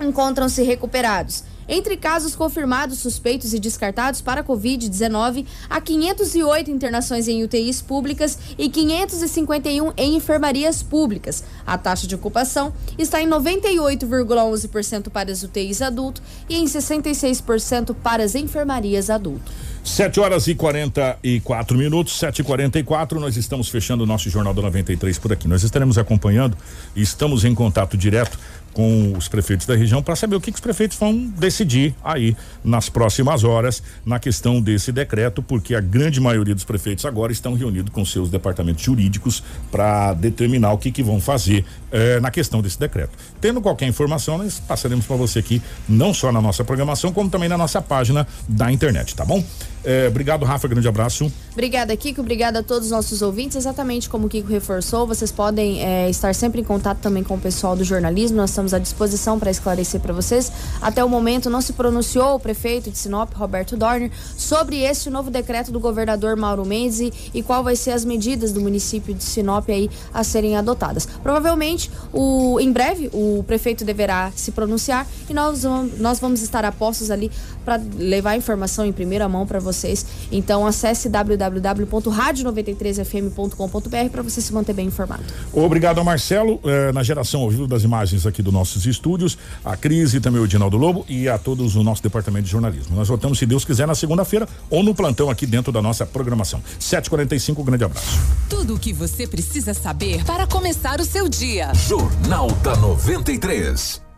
encontram-se recuperados. Entre casos confirmados, suspeitos e descartados para Covid-19, há 508 internações em UTIs públicas e 551 em enfermarias públicas. A taxa de ocupação está em 98,11% para as UTIs adulto e em 66% para as enfermarias adulto. 7 horas e 44 minutos, 7 e 44 nós estamos fechando o nosso Jornal da 93 por aqui. Nós estaremos acompanhando e estamos em contato direto com os prefeitos da região para saber o que, que, os prefeitos vão decidir aí nas próximas horas na questão desse decreto, porque a grande maioria dos prefeitos agora estão reunidos com seus departamentos jurídicos para determinar o que, que vão fazer eh, na questão desse decreto. Tendo qualquer informação, nós passaremos para você aqui, não só na nossa programação, como também na nossa página da internet, tá bom? É, obrigado, Rafa. Grande abraço. Obrigada, Kiko. Obrigada a todos os nossos ouvintes. Exatamente como o Kiko reforçou, vocês podem é, estar sempre em contato também com o pessoal do jornalismo. Nós estamos à disposição para esclarecer para vocês. Até o momento não se pronunciou o prefeito de Sinop, Roberto Dorner, sobre esse novo decreto do governador Mauro Mendes e, e qual vai ser as medidas do município de Sinop aí a serem adotadas. Provavelmente, o, em breve, o prefeito deverá se pronunciar e nós, nós vamos estar a postos ali para levar a informação em primeira mão para vocês. Então acesse www.radio93fm.com.br para você se manter bem informado. Obrigado ao Marcelo eh, na geração ao vivo das imagens aqui dos nossos estúdios, a Cris e também o Dinaldo Lobo e a todos o nosso departamento de jornalismo. Nós voltamos, se Deus quiser, na segunda-feira ou no plantão aqui dentro da nossa programação. 7h45, um grande abraço. Tudo o que você precisa saber para começar o seu dia. Jornal da 93.